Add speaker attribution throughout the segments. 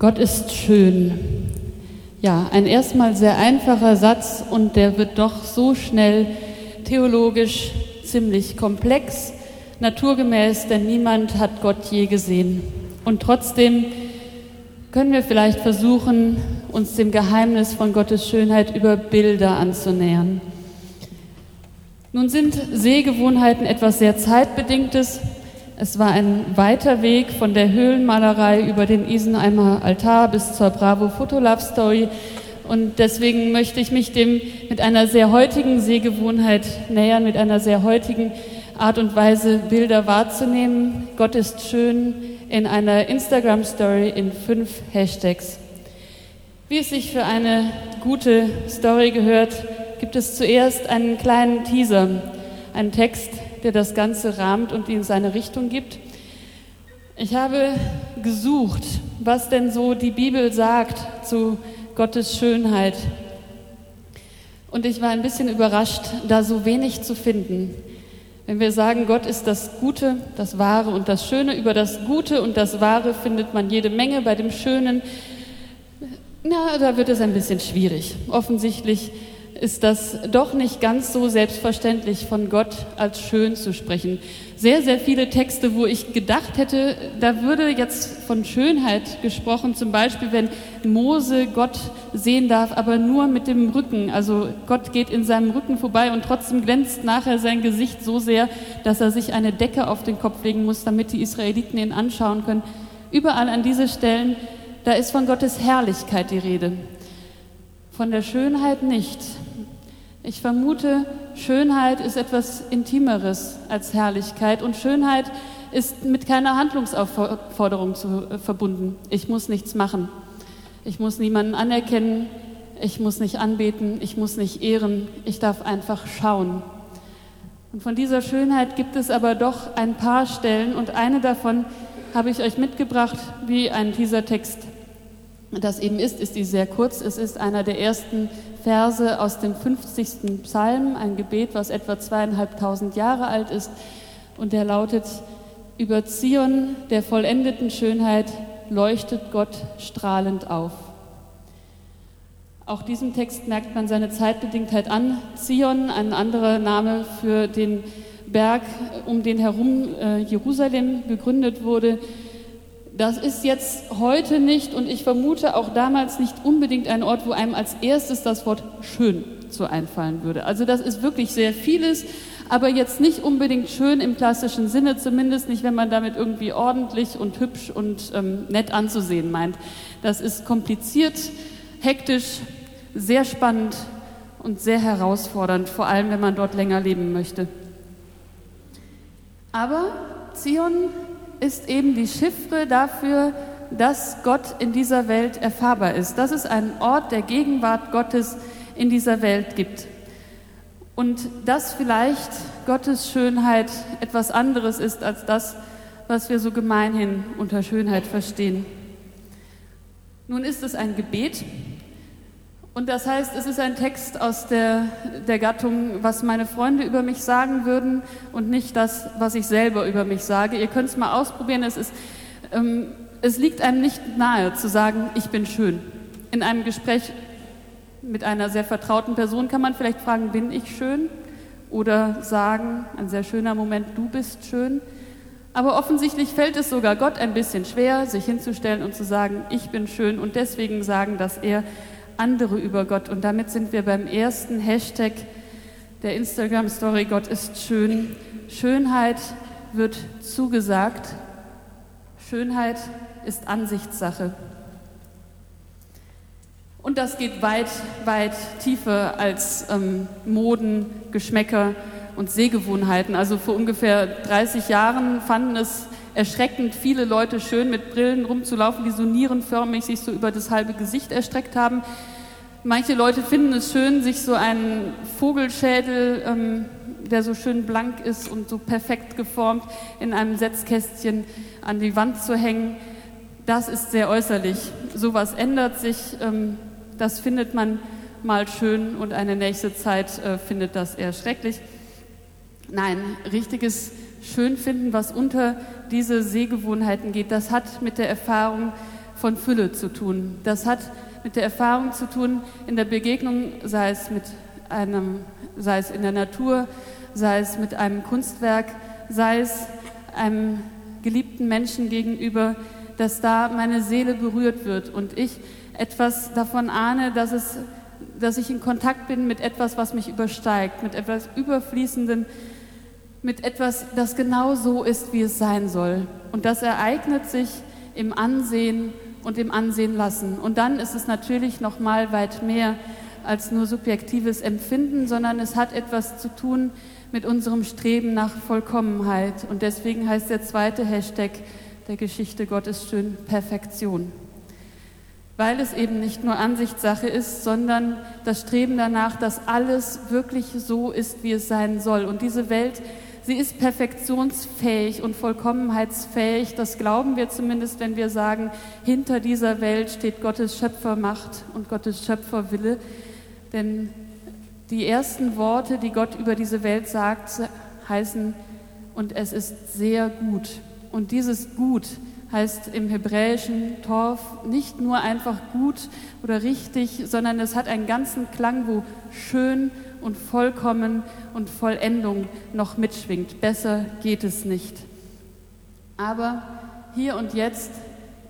Speaker 1: Gott ist schön. Ja, ein erstmal sehr einfacher Satz und der wird doch so schnell theologisch ziemlich komplex, naturgemäß, denn niemand hat Gott je gesehen. Und trotzdem können wir vielleicht versuchen, uns dem Geheimnis von Gottes Schönheit über Bilder anzunähern. Nun sind Sehgewohnheiten etwas sehr Zeitbedingtes, es war ein weiter Weg von der Höhlenmalerei über den Isenheimer Altar bis zur Bravo Photo Love Story. Und deswegen möchte ich mich dem mit einer sehr heutigen Sehgewohnheit nähern, mit einer sehr heutigen Art und Weise Bilder wahrzunehmen. Gott ist schön in einer Instagram Story in fünf Hashtags. Wie es sich für eine gute Story gehört, gibt es zuerst einen kleinen Teaser, einen Text, der das Ganze rahmt und ihm seine Richtung gibt. Ich habe gesucht, was denn so die Bibel sagt zu Gottes Schönheit. Und ich war ein bisschen überrascht, da so wenig zu finden. Wenn wir sagen, Gott ist das Gute, das Wahre und das Schöne, über das Gute und das Wahre findet man jede Menge, bei dem Schönen, na, da wird es ein bisschen schwierig. Offensichtlich ist das doch nicht ganz so selbstverständlich, von Gott als schön zu sprechen. Sehr, sehr viele Texte, wo ich gedacht hätte, da würde jetzt von Schönheit gesprochen, zum Beispiel, wenn Mose Gott sehen darf, aber nur mit dem Rücken. Also Gott geht in seinem Rücken vorbei und trotzdem glänzt nachher sein Gesicht so sehr, dass er sich eine Decke auf den Kopf legen muss, damit die Israeliten ihn anschauen können. Überall an diese Stellen, da ist von Gottes Herrlichkeit die Rede. Von der Schönheit nicht. Ich vermute, Schönheit ist etwas Intimeres als Herrlichkeit und Schönheit ist mit keiner Handlungsaufforderung zu, äh, verbunden. Ich muss nichts machen. Ich muss niemanden anerkennen. Ich muss nicht anbeten. Ich muss nicht ehren. Ich darf einfach schauen. Und von dieser Schönheit gibt es aber doch ein paar Stellen und eine davon habe ich euch mitgebracht, wie ein Teasertext das eben ist, ist die sehr kurz. Es ist einer der ersten Verse aus dem 50. Psalm, ein Gebet, was etwa zweieinhalbtausend Jahre alt ist. Und der lautet, über Zion der vollendeten Schönheit leuchtet Gott strahlend auf. Auch diesem Text merkt man seine Zeitbedingtheit an. Zion, ein anderer Name für den Berg, um den herum äh, Jerusalem gegründet wurde, das ist jetzt heute nicht und ich vermute auch damals nicht unbedingt ein Ort, wo einem als erstes das Wort schön zu einfallen würde. Also das ist wirklich sehr vieles, aber jetzt nicht unbedingt schön im klassischen Sinne, zumindest nicht, wenn man damit irgendwie ordentlich und hübsch und ähm, nett anzusehen meint. Das ist kompliziert, hektisch, sehr spannend und sehr herausfordernd, vor allem wenn man dort länger leben möchte. Aber Zion ist eben die Chiffre dafür, dass Gott in dieser Welt erfahrbar ist, dass es einen Ort der Gegenwart Gottes in dieser Welt gibt. Und dass vielleicht Gottes Schönheit etwas anderes ist als das, was wir so gemeinhin unter Schönheit verstehen. Nun ist es ein Gebet, und das heißt, es ist ein Text aus der, der Gattung, was meine Freunde über mich sagen würden und nicht das, was ich selber über mich sage. Ihr könnt es mal ausprobieren. Es, ist, ähm, es liegt einem nicht nahe zu sagen, ich bin schön. In einem Gespräch mit einer sehr vertrauten Person kann man vielleicht fragen, bin ich schön? Oder sagen, ein sehr schöner Moment, du bist schön. Aber offensichtlich fällt es sogar Gott ein bisschen schwer, sich hinzustellen und zu sagen, ich bin schön und deswegen sagen, dass er andere über Gott. Und damit sind wir beim ersten Hashtag der Instagram-Story Gott ist schön. Schönheit wird zugesagt. Schönheit ist Ansichtssache. Und das geht weit, weit tiefer als ähm, Moden, Geschmäcker und Sehgewohnheiten. Also vor ungefähr 30 Jahren fanden es erschreckend viele Leute schön mit Brillen rumzulaufen, die so nierenförmig sich so über das halbe Gesicht erstreckt haben. Manche Leute finden es schön, sich so einen Vogelschädel, ähm, der so schön blank ist und so perfekt geformt, in einem Setzkästchen an die Wand zu hängen. Das ist sehr äußerlich. Sowas ändert sich. Ähm, das findet man mal schön und eine nächste Zeit äh, findet das eher schrecklich. Nein, richtiges Schönfinden, was unter diese Sehgewohnheiten geht, das hat mit der Erfahrung von Fülle zu tun. Das hat mit der Erfahrung zu tun in der Begegnung, sei es mit einem, sei es in der Natur, sei es mit einem Kunstwerk, sei es einem geliebten Menschen gegenüber, dass da meine Seele berührt wird und ich etwas davon ahne, dass, es, dass ich in Kontakt bin mit etwas, was mich übersteigt, mit etwas Überfließenden, mit etwas, das genau so ist, wie es sein soll. Und das ereignet sich im Ansehen und im Ansehen lassen. Und dann ist es natürlich noch mal weit mehr als nur subjektives Empfinden, sondern es hat etwas zu tun mit unserem Streben nach Vollkommenheit. Und deswegen heißt der zweite Hashtag der Geschichte Gottes schön Perfektion. Weil es eben nicht nur Ansichtssache ist, sondern das Streben danach, dass alles wirklich so ist, wie es sein soll. Und diese Welt, sie ist perfektionsfähig und vollkommenheitsfähig. Das glauben wir zumindest, wenn wir sagen, hinter dieser Welt steht Gottes Schöpfermacht und Gottes Schöpferwille. Denn die ersten Worte, die Gott über diese Welt sagt, heißen, und es ist sehr gut. Und dieses Gut heißt im hebräischen Torf nicht nur einfach gut oder richtig, sondern es hat einen ganzen Klang, wo schön und vollkommen und Vollendung noch mitschwingt. Besser geht es nicht. Aber hier und jetzt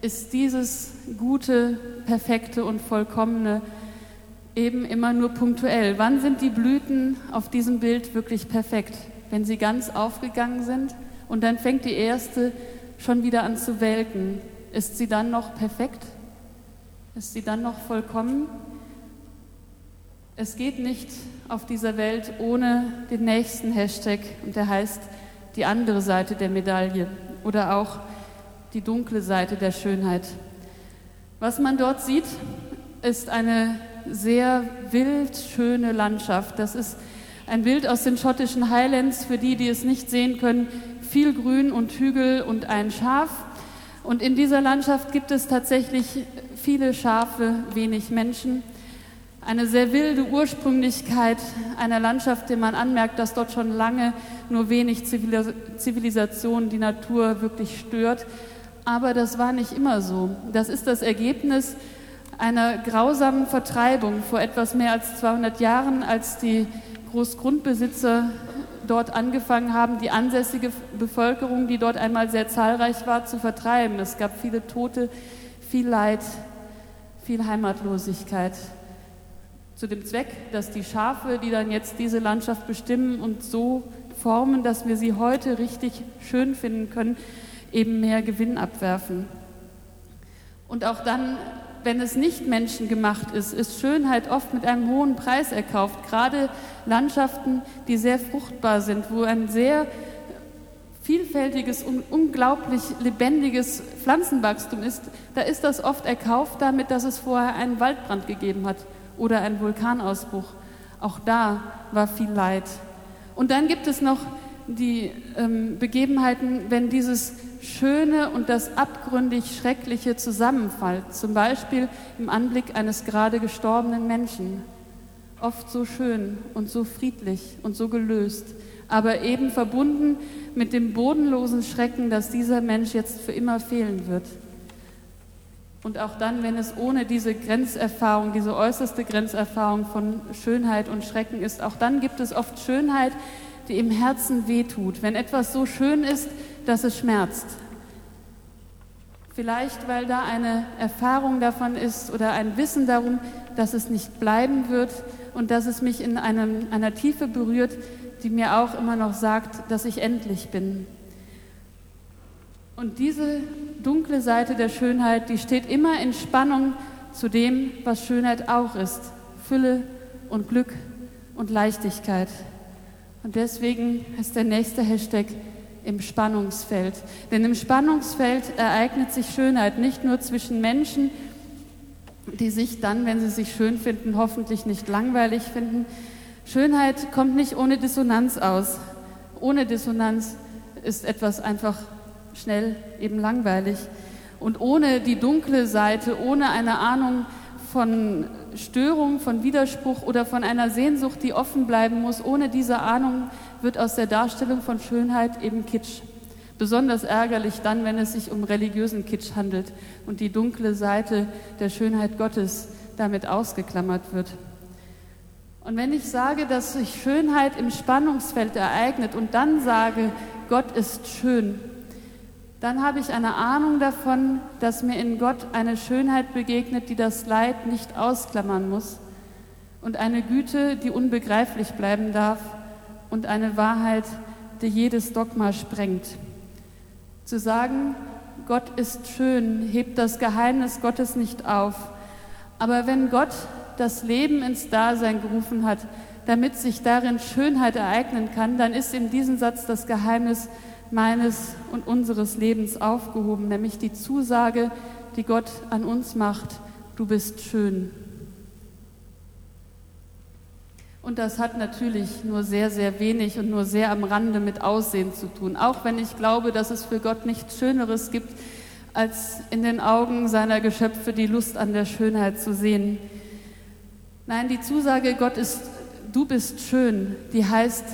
Speaker 1: ist dieses gute, perfekte und vollkommene eben immer nur punktuell. Wann sind die Blüten auf diesem Bild wirklich perfekt? Wenn sie ganz aufgegangen sind und dann fängt die erste schon wieder an zu welken. Ist sie dann noch perfekt? Ist sie dann noch vollkommen? Es geht nicht auf dieser Welt ohne den nächsten Hashtag und der heißt die andere Seite der Medaille oder auch die dunkle Seite der Schönheit. Was man dort sieht, ist eine sehr wild schöne Landschaft. Das ist ein Bild aus den schottischen Highlands, für die, die es nicht sehen können, viel Grün und Hügel und ein Schaf. Und in dieser Landschaft gibt es tatsächlich viele Schafe, wenig Menschen. Eine sehr wilde Ursprünglichkeit einer Landschaft, der man anmerkt, dass dort schon lange nur wenig Zivilisation die Natur wirklich stört. Aber das war nicht immer so. Das ist das Ergebnis einer grausamen Vertreibung vor etwas mehr als 200 Jahren, als die Großgrundbesitzer dort angefangen haben, die ansässige Bevölkerung, die dort einmal sehr zahlreich war, zu vertreiben. Es gab viele Tote, viel Leid, viel Heimatlosigkeit. Zu dem Zweck, dass die Schafe, die dann jetzt diese Landschaft bestimmen und so formen, dass wir sie heute richtig schön finden können, eben mehr Gewinn abwerfen. Und auch dann wenn es nicht menschengemacht ist, ist Schönheit oft mit einem hohen Preis erkauft. Gerade Landschaften, die sehr fruchtbar sind, wo ein sehr vielfältiges und unglaublich lebendiges Pflanzenwachstum ist, da ist das oft erkauft damit, dass es vorher einen Waldbrand gegeben hat oder einen Vulkanausbruch. Auch da war viel Leid. Und dann gibt es noch die ähm, Begebenheiten, wenn dieses Schöne und das abgründig Schreckliche zusammenfällt, zum Beispiel im Anblick eines gerade gestorbenen Menschen. Oft so schön und so friedlich und so gelöst, aber eben verbunden mit dem bodenlosen Schrecken, dass dieser Mensch jetzt für immer fehlen wird. Und auch dann, wenn es ohne diese Grenzerfahrung, diese äußerste Grenzerfahrung von Schönheit und Schrecken ist, auch dann gibt es oft Schönheit, die im Herzen wehtut, wenn etwas so schön ist, dass es schmerzt. Vielleicht, weil da eine Erfahrung davon ist oder ein Wissen darum, dass es nicht bleiben wird und dass es mich in einem, einer Tiefe berührt, die mir auch immer noch sagt, dass ich endlich bin. Und diese dunkle Seite der Schönheit, die steht immer in Spannung zu dem, was Schönheit auch ist. Fülle und Glück und Leichtigkeit. Und deswegen ist der nächste Hashtag im Spannungsfeld. Denn im Spannungsfeld ereignet sich Schönheit nicht nur zwischen Menschen, die sich dann, wenn sie sich schön finden, hoffentlich nicht langweilig finden. Schönheit kommt nicht ohne Dissonanz aus. Ohne Dissonanz ist etwas einfach schnell eben langweilig. Und ohne die dunkle Seite, ohne eine Ahnung von Störung, von Widerspruch oder von einer Sehnsucht, die offen bleiben muss, ohne diese Ahnung wird aus der Darstellung von Schönheit eben Kitsch. Besonders ärgerlich dann, wenn es sich um religiösen Kitsch handelt und die dunkle Seite der Schönheit Gottes damit ausgeklammert wird. Und wenn ich sage, dass sich Schönheit im Spannungsfeld ereignet und dann sage, Gott ist schön, dann habe ich eine Ahnung davon, dass mir in Gott eine Schönheit begegnet, die das Leid nicht ausklammern muss und eine Güte, die unbegreiflich bleiben darf und eine Wahrheit, die jedes Dogma sprengt. Zu sagen, Gott ist schön, hebt das Geheimnis Gottes nicht auf. Aber wenn Gott das Leben ins Dasein gerufen hat, damit sich darin Schönheit ereignen kann, dann ist in diesem Satz das Geheimnis meines und unseres Lebens aufgehoben, nämlich die Zusage, die Gott an uns macht, du bist schön. Und das hat natürlich nur sehr, sehr wenig und nur sehr am Rande mit Aussehen zu tun. Auch wenn ich glaube, dass es für Gott nichts Schöneres gibt, als in den Augen seiner Geschöpfe die Lust an der Schönheit zu sehen. Nein, die Zusage, Gott ist, du bist schön, die heißt,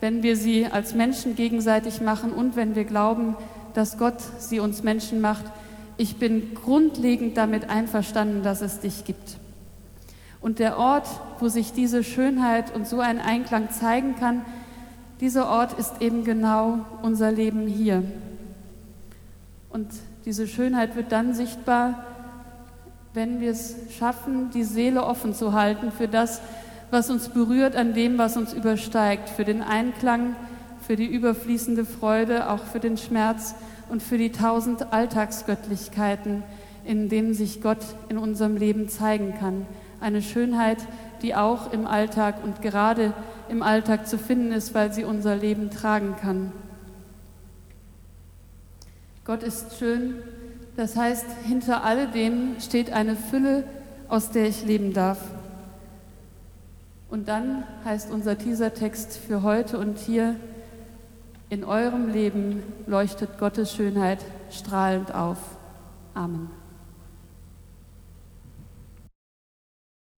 Speaker 1: wenn wir sie als Menschen gegenseitig machen und wenn wir glauben, dass Gott sie uns Menschen macht, ich bin grundlegend damit einverstanden, dass es dich gibt. Und der Ort, wo sich diese Schönheit und so ein Einklang zeigen kann, dieser Ort ist eben genau unser Leben hier. Und diese Schönheit wird dann sichtbar, wenn wir es schaffen, die Seele offen zu halten für das, was uns berührt an dem, was uns übersteigt, für den Einklang, für die überfließende Freude, auch für den Schmerz und für die tausend Alltagsgöttlichkeiten, in denen sich Gott in unserem Leben zeigen kann. Eine Schönheit, die auch im Alltag und gerade im Alltag zu finden ist, weil sie unser Leben tragen kann. Gott ist schön, das heißt, hinter alledem steht eine Fülle, aus der ich leben darf. Und dann heißt unser Teasertext für heute und hier, in eurem Leben leuchtet Gottes Schönheit strahlend auf. Amen.